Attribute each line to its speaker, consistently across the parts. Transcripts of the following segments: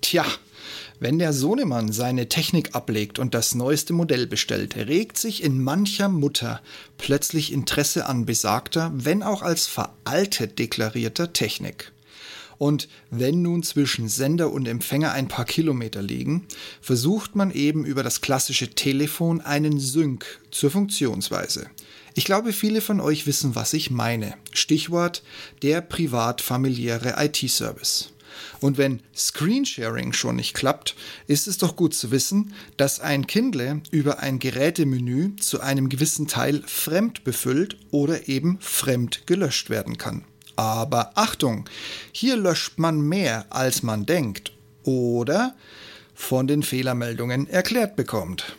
Speaker 1: Tja, wenn der Sohnemann seine Technik ablegt und das neueste Modell bestellt, regt sich in mancher Mutter plötzlich Interesse an besagter, wenn auch als veraltet deklarierter Technik. Und wenn nun zwischen Sender und Empfänger ein paar Kilometer liegen, versucht man eben über das klassische Telefon einen Sync zur Funktionsweise. Ich glaube, viele von euch wissen, was ich meine. Stichwort der privat-familiäre IT-Service. Und wenn Screensharing schon nicht klappt, ist es doch gut zu wissen, dass ein Kindle über ein Gerätemenü zu einem gewissen Teil fremd befüllt oder eben fremd gelöscht werden kann. Aber Achtung, hier löscht man mehr, als man denkt oder von den Fehlermeldungen erklärt bekommt.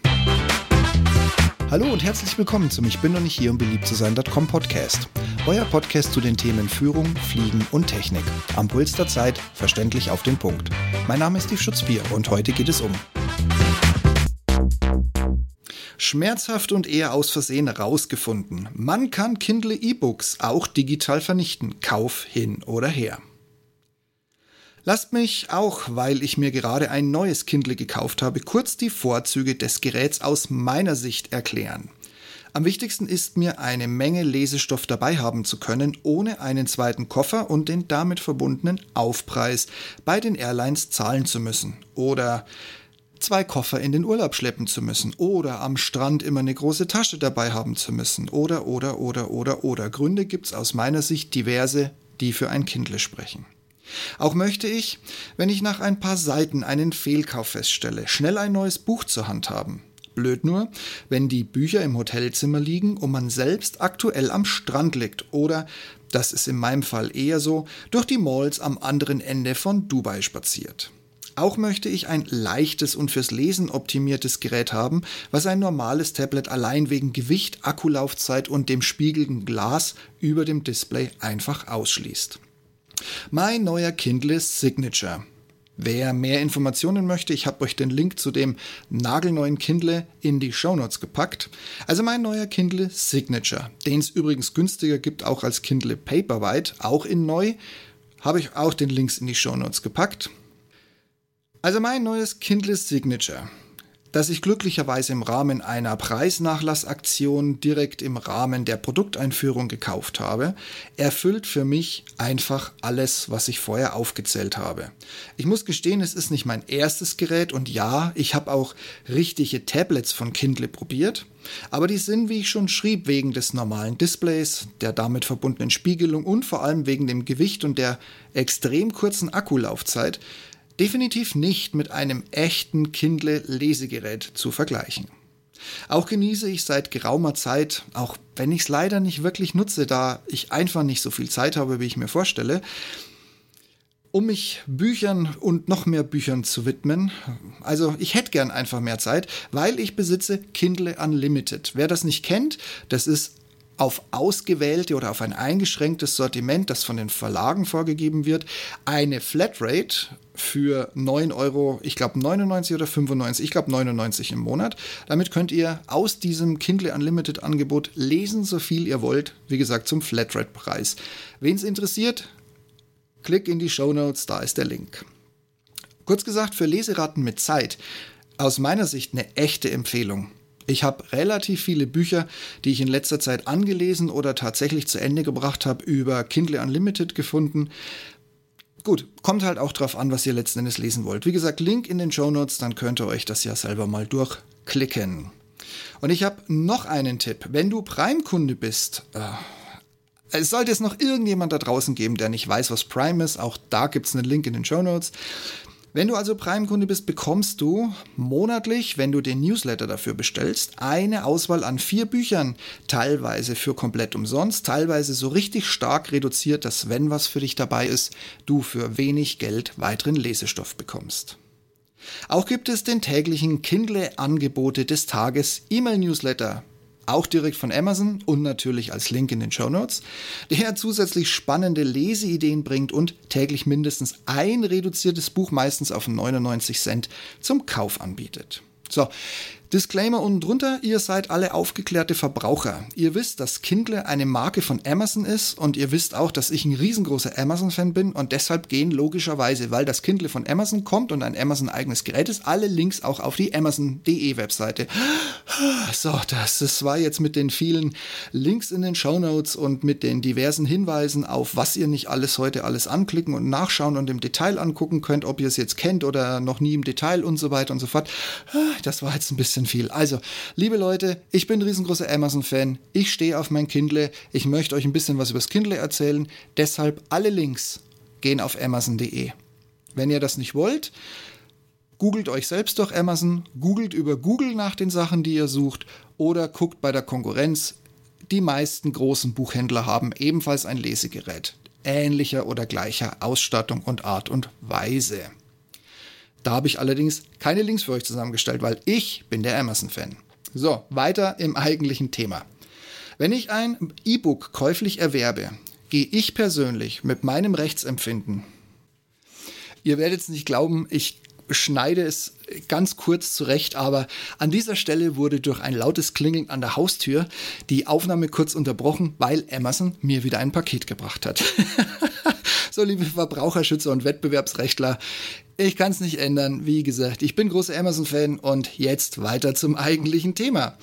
Speaker 1: Hallo und herzlich willkommen zum Ich bin noch nicht hier, um beliebt zu sein.com Podcast. Euer Podcast zu den Themen Führung, Fliegen und Technik. Am Puls der Zeit, verständlich auf den Punkt. Mein Name ist Steve Schutzbier und heute geht es um Schmerzhaft und eher aus Versehen rausgefunden. Man kann Kindle E-Books auch digital vernichten. Kauf hin oder her. Lasst mich auch, weil ich mir gerade ein neues Kindle gekauft habe, kurz die Vorzüge des Geräts aus meiner Sicht erklären. Am wichtigsten ist mir, eine Menge Lesestoff dabei haben zu können, ohne einen zweiten Koffer und den damit verbundenen Aufpreis bei den Airlines zahlen zu müssen. Oder zwei Koffer in den Urlaub schleppen zu müssen. Oder am Strand immer eine große Tasche dabei haben zu müssen. Oder, oder, oder, oder, oder. Gründe gibt's aus meiner Sicht diverse, die für ein Kindle sprechen. Auch möchte ich, wenn ich nach ein paar Seiten einen Fehlkauf feststelle, schnell ein neues Buch zur Hand haben. Blöd nur, wenn die Bücher im Hotelzimmer liegen und man selbst aktuell am Strand liegt oder, das ist in meinem Fall eher so, durch die Malls am anderen Ende von Dubai spaziert. Auch möchte ich ein leichtes und fürs Lesen optimiertes Gerät haben, was ein normales Tablet allein wegen Gewicht, Akkulaufzeit und dem spiegelnden Glas über dem Display einfach ausschließt. Mein neuer Kindle Signature. Wer mehr Informationen möchte, ich habe euch den Link zu dem nagelneuen Kindle in die Shownotes gepackt. Also mein neuer Kindle Signature, den es übrigens günstiger gibt, auch als Kindle Paperwhite, auch in neu, habe ich auch den Links in die Shownotes gepackt. Also mein neues Kindle Signature das ich glücklicherweise im Rahmen einer Preisnachlassaktion direkt im Rahmen der Produkteinführung gekauft habe, erfüllt für mich einfach alles, was ich vorher aufgezählt habe. Ich muss gestehen, es ist nicht mein erstes Gerät und ja, ich habe auch richtige Tablets von Kindle probiert, aber die sind, wie ich schon schrieb, wegen des normalen Displays, der damit verbundenen Spiegelung und vor allem wegen dem Gewicht und der extrem kurzen Akkulaufzeit definitiv nicht mit einem echten Kindle-Lesegerät zu vergleichen. Auch genieße ich seit geraumer Zeit, auch wenn ich es leider nicht wirklich nutze, da ich einfach nicht so viel Zeit habe, wie ich mir vorstelle, um mich Büchern und noch mehr Büchern zu widmen. Also ich hätte gern einfach mehr Zeit, weil ich besitze Kindle Unlimited. Wer das nicht kennt, das ist auf ausgewählte oder auf ein eingeschränktes Sortiment, das von den Verlagen vorgegeben wird, eine Flatrate für 9 Euro, ich glaube 99 oder 95, ich glaube 99 im Monat. Damit könnt ihr aus diesem Kindle Unlimited Angebot lesen, so viel ihr wollt, wie gesagt zum Flatrate-Preis. Wen es interessiert, klick in die Show Notes, da ist der Link. Kurz gesagt, für Leseraten mit Zeit, aus meiner Sicht eine echte Empfehlung. Ich habe relativ viele Bücher, die ich in letzter Zeit angelesen oder tatsächlich zu Ende gebracht habe, über Kindle Unlimited gefunden. Gut, kommt halt auch drauf an, was ihr letzten Endes lesen wollt. Wie gesagt, Link in den Show Notes, dann könnt ihr euch das ja selber mal durchklicken. Und ich habe noch einen Tipp. Wenn du Prime-Kunde bist, äh, es sollte es noch irgendjemand da draußen geben, der nicht weiß, was Prime ist. Auch da gibt es einen Link in den Show Notes. Wenn du also Prime-Kunde bist, bekommst du monatlich, wenn du den Newsletter dafür bestellst, eine Auswahl an vier Büchern, teilweise für komplett umsonst, teilweise so richtig stark reduziert, dass wenn was für dich dabei ist, du für wenig Geld weiteren Lesestoff bekommst. Auch gibt es den täglichen Kindle-Angebote des Tages E-Mail-Newsletter auch direkt von Amazon und natürlich als Link in den Show Notes, der zusätzlich spannende Leseideen bringt und täglich mindestens ein reduziertes Buch meistens auf 99 Cent zum Kauf anbietet. So, Disclaimer unten drunter, ihr seid alle aufgeklärte Verbraucher. Ihr wisst, dass Kindle eine Marke von Amazon ist und ihr wisst auch, dass ich ein riesengroßer Amazon-Fan bin und deshalb gehen logischerweise, weil das Kindle von Amazon kommt und ein Amazon-eigenes Gerät ist, alle Links auch auf die Amazon.de Webseite. So, das, das war jetzt mit den vielen Links in den Show Notes und mit den diversen Hinweisen auf, was ihr nicht alles heute alles anklicken und nachschauen und im Detail angucken könnt, ob ihr es jetzt kennt oder noch nie im Detail und so weiter und so fort. Das war jetzt ein bisschen bisschen viel. Also, liebe Leute, ich bin ein riesengroßer Amazon-Fan. Ich stehe auf mein Kindle. Ich möchte euch ein bisschen was über das Kindle erzählen. Deshalb alle Links gehen auf amazon.de. Wenn ihr das nicht wollt, googelt euch selbst durch Amazon, googelt über Google nach den Sachen, die ihr sucht oder guckt bei der Konkurrenz. Die meisten großen Buchhändler haben ebenfalls ein Lesegerät ähnlicher oder gleicher Ausstattung und Art und Weise. Da habe ich allerdings keine Links für euch zusammengestellt, weil ich bin der Amazon-Fan. So, weiter im eigentlichen Thema. Wenn ich ein E-Book käuflich erwerbe, gehe ich persönlich mit meinem Rechtsempfinden. Ihr werdet es nicht glauben, ich schneide es ganz kurz zurecht, aber an dieser Stelle wurde durch ein lautes Klingeln an der Haustür die Aufnahme kurz unterbrochen, weil Amazon mir wieder ein Paket gebracht hat. so, liebe Verbraucherschützer und Wettbewerbsrechtler, ich kann es nicht ändern. Wie gesagt, ich bin großer Amazon-Fan und jetzt weiter zum eigentlichen Thema.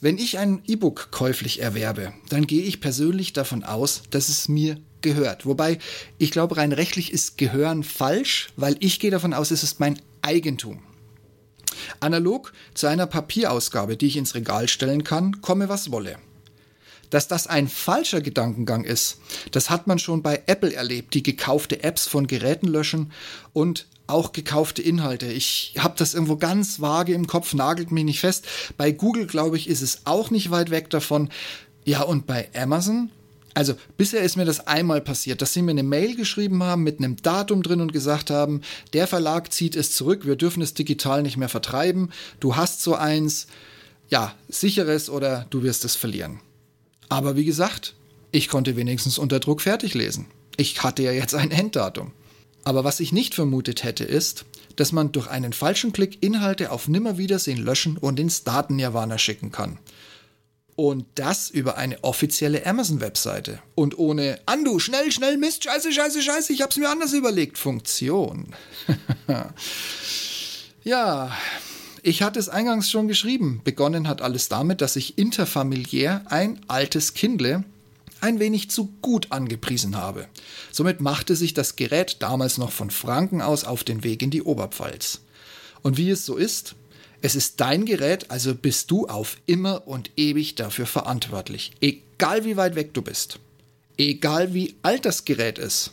Speaker 1: Wenn ich ein E-Book käuflich erwerbe, dann gehe ich persönlich davon aus, dass es mir gehört. Wobei ich glaube, rein rechtlich ist Gehören falsch, weil ich gehe davon aus, es ist mein Eigentum. Analog zu einer Papierausgabe, die ich ins Regal stellen kann, komme was wolle. Dass das ein falscher Gedankengang ist, das hat man schon bei Apple erlebt, die gekaufte Apps von Geräten löschen und auch gekaufte Inhalte. Ich habe das irgendwo ganz vage im Kopf, nagelt mich nicht fest. Bei Google, glaube ich, ist es auch nicht weit weg davon. Ja, und bei Amazon? Also bisher ist mir das einmal passiert, dass sie mir eine Mail geschrieben haben mit einem Datum drin und gesagt haben, der Verlag zieht es zurück, wir dürfen es digital nicht mehr vertreiben, du hast so eins, ja, sicheres oder du wirst es verlieren. Aber wie gesagt, ich konnte wenigstens unter Druck fertig lesen. Ich hatte ja jetzt ein Enddatum. Aber was ich nicht vermutet hätte, ist, dass man durch einen falschen Klick Inhalte auf Nimmerwiedersehen löschen und ins Daten-Nirvana schicken kann. Und das über eine offizielle Amazon-Webseite. Und ohne Andu, schnell, schnell, Mist, scheiße, scheiße, scheiße, ich hab's mir anders überlegt. Funktion. ja, ich hatte es eingangs schon geschrieben. Begonnen hat alles damit, dass ich interfamiliär ein altes Kindle ein wenig zu gut angepriesen habe. Somit machte sich das Gerät damals noch von Franken aus auf den Weg in die Oberpfalz. Und wie es so ist, es ist dein Gerät, also bist du auf immer und ewig dafür verantwortlich, egal wie weit weg du bist, egal wie alt das Gerät ist,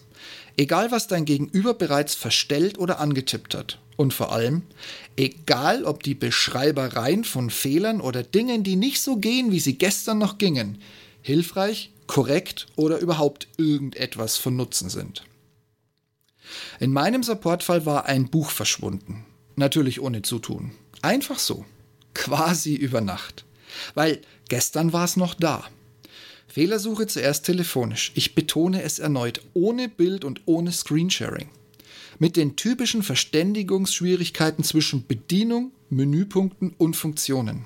Speaker 1: egal was dein Gegenüber bereits verstellt oder angetippt hat. Und vor allem, egal ob die Beschreibereien von Fehlern oder Dingen, die nicht so gehen, wie sie gestern noch gingen, hilfreich korrekt oder überhaupt irgendetwas von Nutzen sind. In meinem Supportfall war ein Buch verschwunden. Natürlich ohne Zutun. Einfach so. Quasi über Nacht. Weil gestern war es noch da. Fehlersuche zuerst telefonisch. Ich betone es erneut, ohne Bild und ohne Screensharing. Mit den typischen Verständigungsschwierigkeiten zwischen Bedienung, Menüpunkten und Funktionen.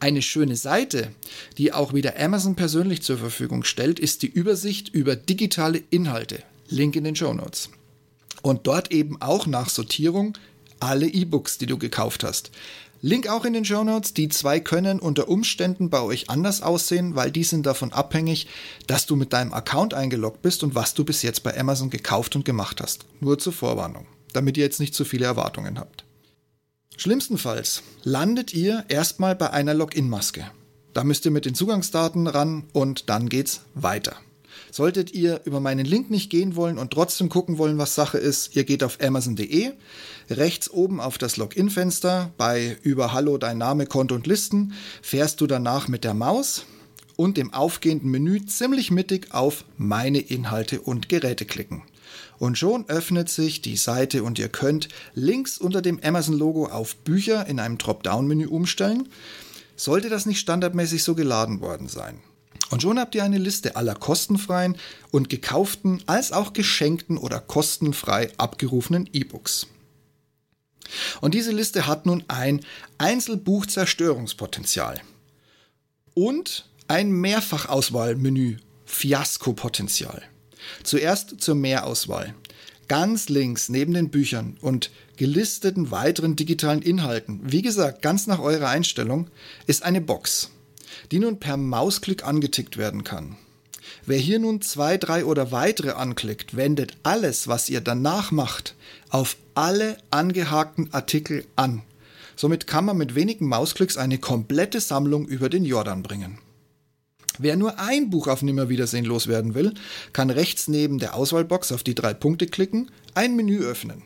Speaker 1: Eine schöne Seite, die auch wieder Amazon persönlich zur Verfügung stellt, ist die Übersicht über digitale Inhalte. Link in den Show Notes. Und dort eben auch nach Sortierung alle E-Books, die du gekauft hast. Link auch in den Show Notes. Die zwei können unter Umständen bei euch anders aussehen, weil die sind davon abhängig, dass du mit deinem Account eingeloggt bist und was du bis jetzt bei Amazon gekauft und gemacht hast. Nur zur Vorwarnung, damit ihr jetzt nicht zu viele Erwartungen habt. Schlimmstenfalls landet ihr erstmal bei einer Login-Maske. Da müsst ihr mit den Zugangsdaten ran und dann geht's weiter. Solltet ihr über meinen Link nicht gehen wollen und trotzdem gucken wollen, was Sache ist, ihr geht auf amazon.de, rechts oben auf das Login-Fenster bei über Hallo, dein Name, Konto und Listen, fährst du danach mit der Maus und dem aufgehenden Menü ziemlich mittig auf Meine Inhalte und Geräte klicken. Und schon öffnet sich die Seite und ihr könnt links unter dem Amazon-Logo auf Bücher in einem Dropdown-Menü umstellen. Sollte das nicht standardmäßig so geladen worden sein. Und schon habt ihr eine Liste aller kostenfreien und gekauften als auch geschenkten oder kostenfrei abgerufenen E-Books. Und diese Liste hat nun ein Einzelbuchzerstörungspotenzial und ein Mehrfachauswahlmenü Fiaskopotenzial. Zuerst zur Mehrauswahl. Ganz links neben den Büchern und gelisteten weiteren digitalen Inhalten, wie gesagt, ganz nach eurer Einstellung, ist eine Box, die nun per Mausklick angetickt werden kann. Wer hier nun zwei, drei oder weitere anklickt, wendet alles, was ihr danach macht, auf alle angehakten Artikel an. Somit kann man mit wenigen Mausklicks eine komplette Sammlung über den Jordan bringen. Wer nur ein Buch auf Nimmerwiedersehen loswerden will, kann rechts neben der Auswahlbox auf die drei Punkte klicken, ein Menü öffnen.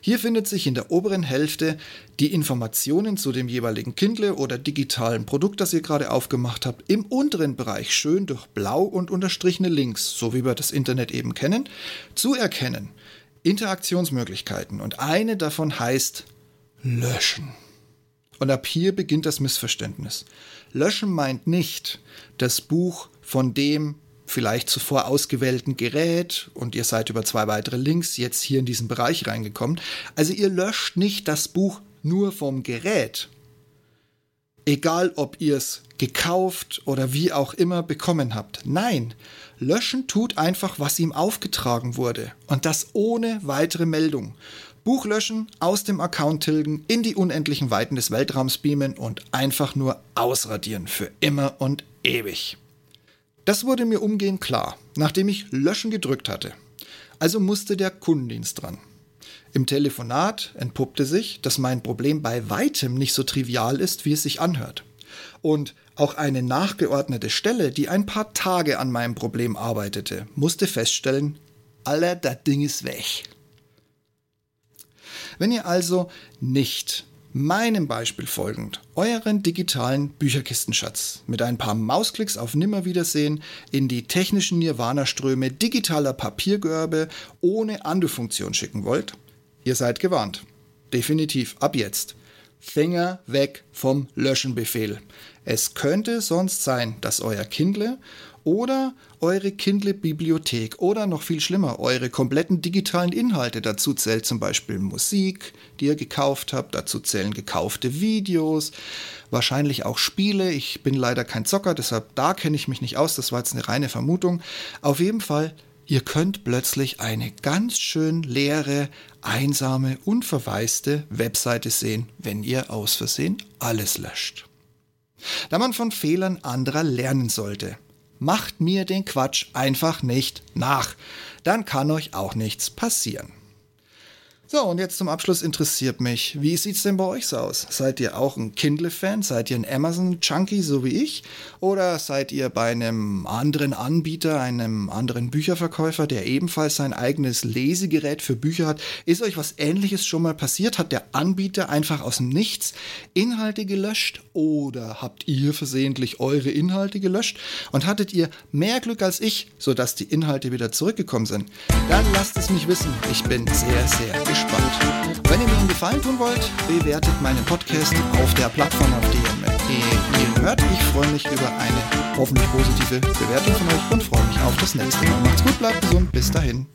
Speaker 1: Hier findet sich in der oberen Hälfte die Informationen zu dem jeweiligen Kindle oder digitalen Produkt, das ihr gerade aufgemacht habt. Im unteren Bereich schön durch blau und unterstrichene Links, so wie wir das Internet eben kennen, zu erkennen. Interaktionsmöglichkeiten und eine davon heißt Löschen. Und ab hier beginnt das Missverständnis. Löschen meint nicht das Buch von dem vielleicht zuvor ausgewählten Gerät und ihr seid über zwei weitere Links jetzt hier in diesen Bereich reingekommen. Also ihr löscht nicht das Buch nur vom Gerät. Egal ob ihr es gekauft oder wie auch immer bekommen habt. Nein, löschen tut einfach, was ihm aufgetragen wurde. Und das ohne weitere Meldung. Buch löschen, aus dem Account tilgen, in die unendlichen Weiten des Weltraums beamen und einfach nur ausradieren für immer und ewig. Das wurde mir umgehend klar, nachdem ich Löschen gedrückt hatte. Also musste der Kundendienst dran. Im Telefonat entpuppte sich, dass mein Problem bei weitem nicht so trivial ist, wie es sich anhört. Und auch eine nachgeordnete Stelle, die ein paar Tage an meinem Problem arbeitete, musste feststellen, aller, das Ding ist weg. Wenn ihr also nicht meinem Beispiel folgend euren digitalen Bücherkistenschatz mit ein paar Mausklicks auf Nimmerwiedersehen in die technischen Nirvana-Ströme digitaler Papiergörbe ohne Andu-Funktion schicken wollt, ihr seid gewarnt. Definitiv ab jetzt. Finger weg vom Löschenbefehl. Es könnte sonst sein, dass euer Kindle oder eure Kindle-Bibliothek oder noch viel schlimmer, eure kompletten digitalen Inhalte. Dazu zählt zum Beispiel Musik, die ihr gekauft habt, dazu zählen gekaufte Videos, wahrscheinlich auch Spiele. Ich bin leider kein Zocker, deshalb da kenne ich mich nicht aus, das war jetzt eine reine Vermutung. Auf jeden Fall, ihr könnt plötzlich eine ganz schön leere, einsame, unverwaiste Webseite sehen, wenn ihr aus Versehen alles löscht. Da man von Fehlern anderer lernen sollte macht mir den Quatsch einfach nicht nach. Dann kann euch auch nichts passieren. So, und jetzt zum Abschluss interessiert mich, wie sieht's denn bei euch so aus? Seid ihr auch ein Kindle-Fan? Seid ihr ein Amazon-Junkie, so wie ich? Oder seid ihr bei einem anderen Anbieter, einem anderen Bücherverkäufer, der ebenfalls sein eigenes Lesegerät für Bücher hat? Ist euch was ähnliches schon mal passiert? Hat der Anbieter einfach aus dem Nichts Inhalte gelöscht? Oder habt ihr versehentlich eure Inhalte gelöscht? Und hattet ihr mehr Glück als ich, sodass die Inhalte wieder zurückgekommen sind? Dann lasst es mich wissen. Ich bin sehr, sehr gespannt gespannt. Wenn ihr mir einen Gefallen tun wollt, bewertet meinen Podcast auf der Plattform, auf der ihr hört. Ich freue mich über eine hoffentlich positive Bewertung von euch und freue mich auf das nächste Mal. Macht's gut, bleibt gesund, bis dahin.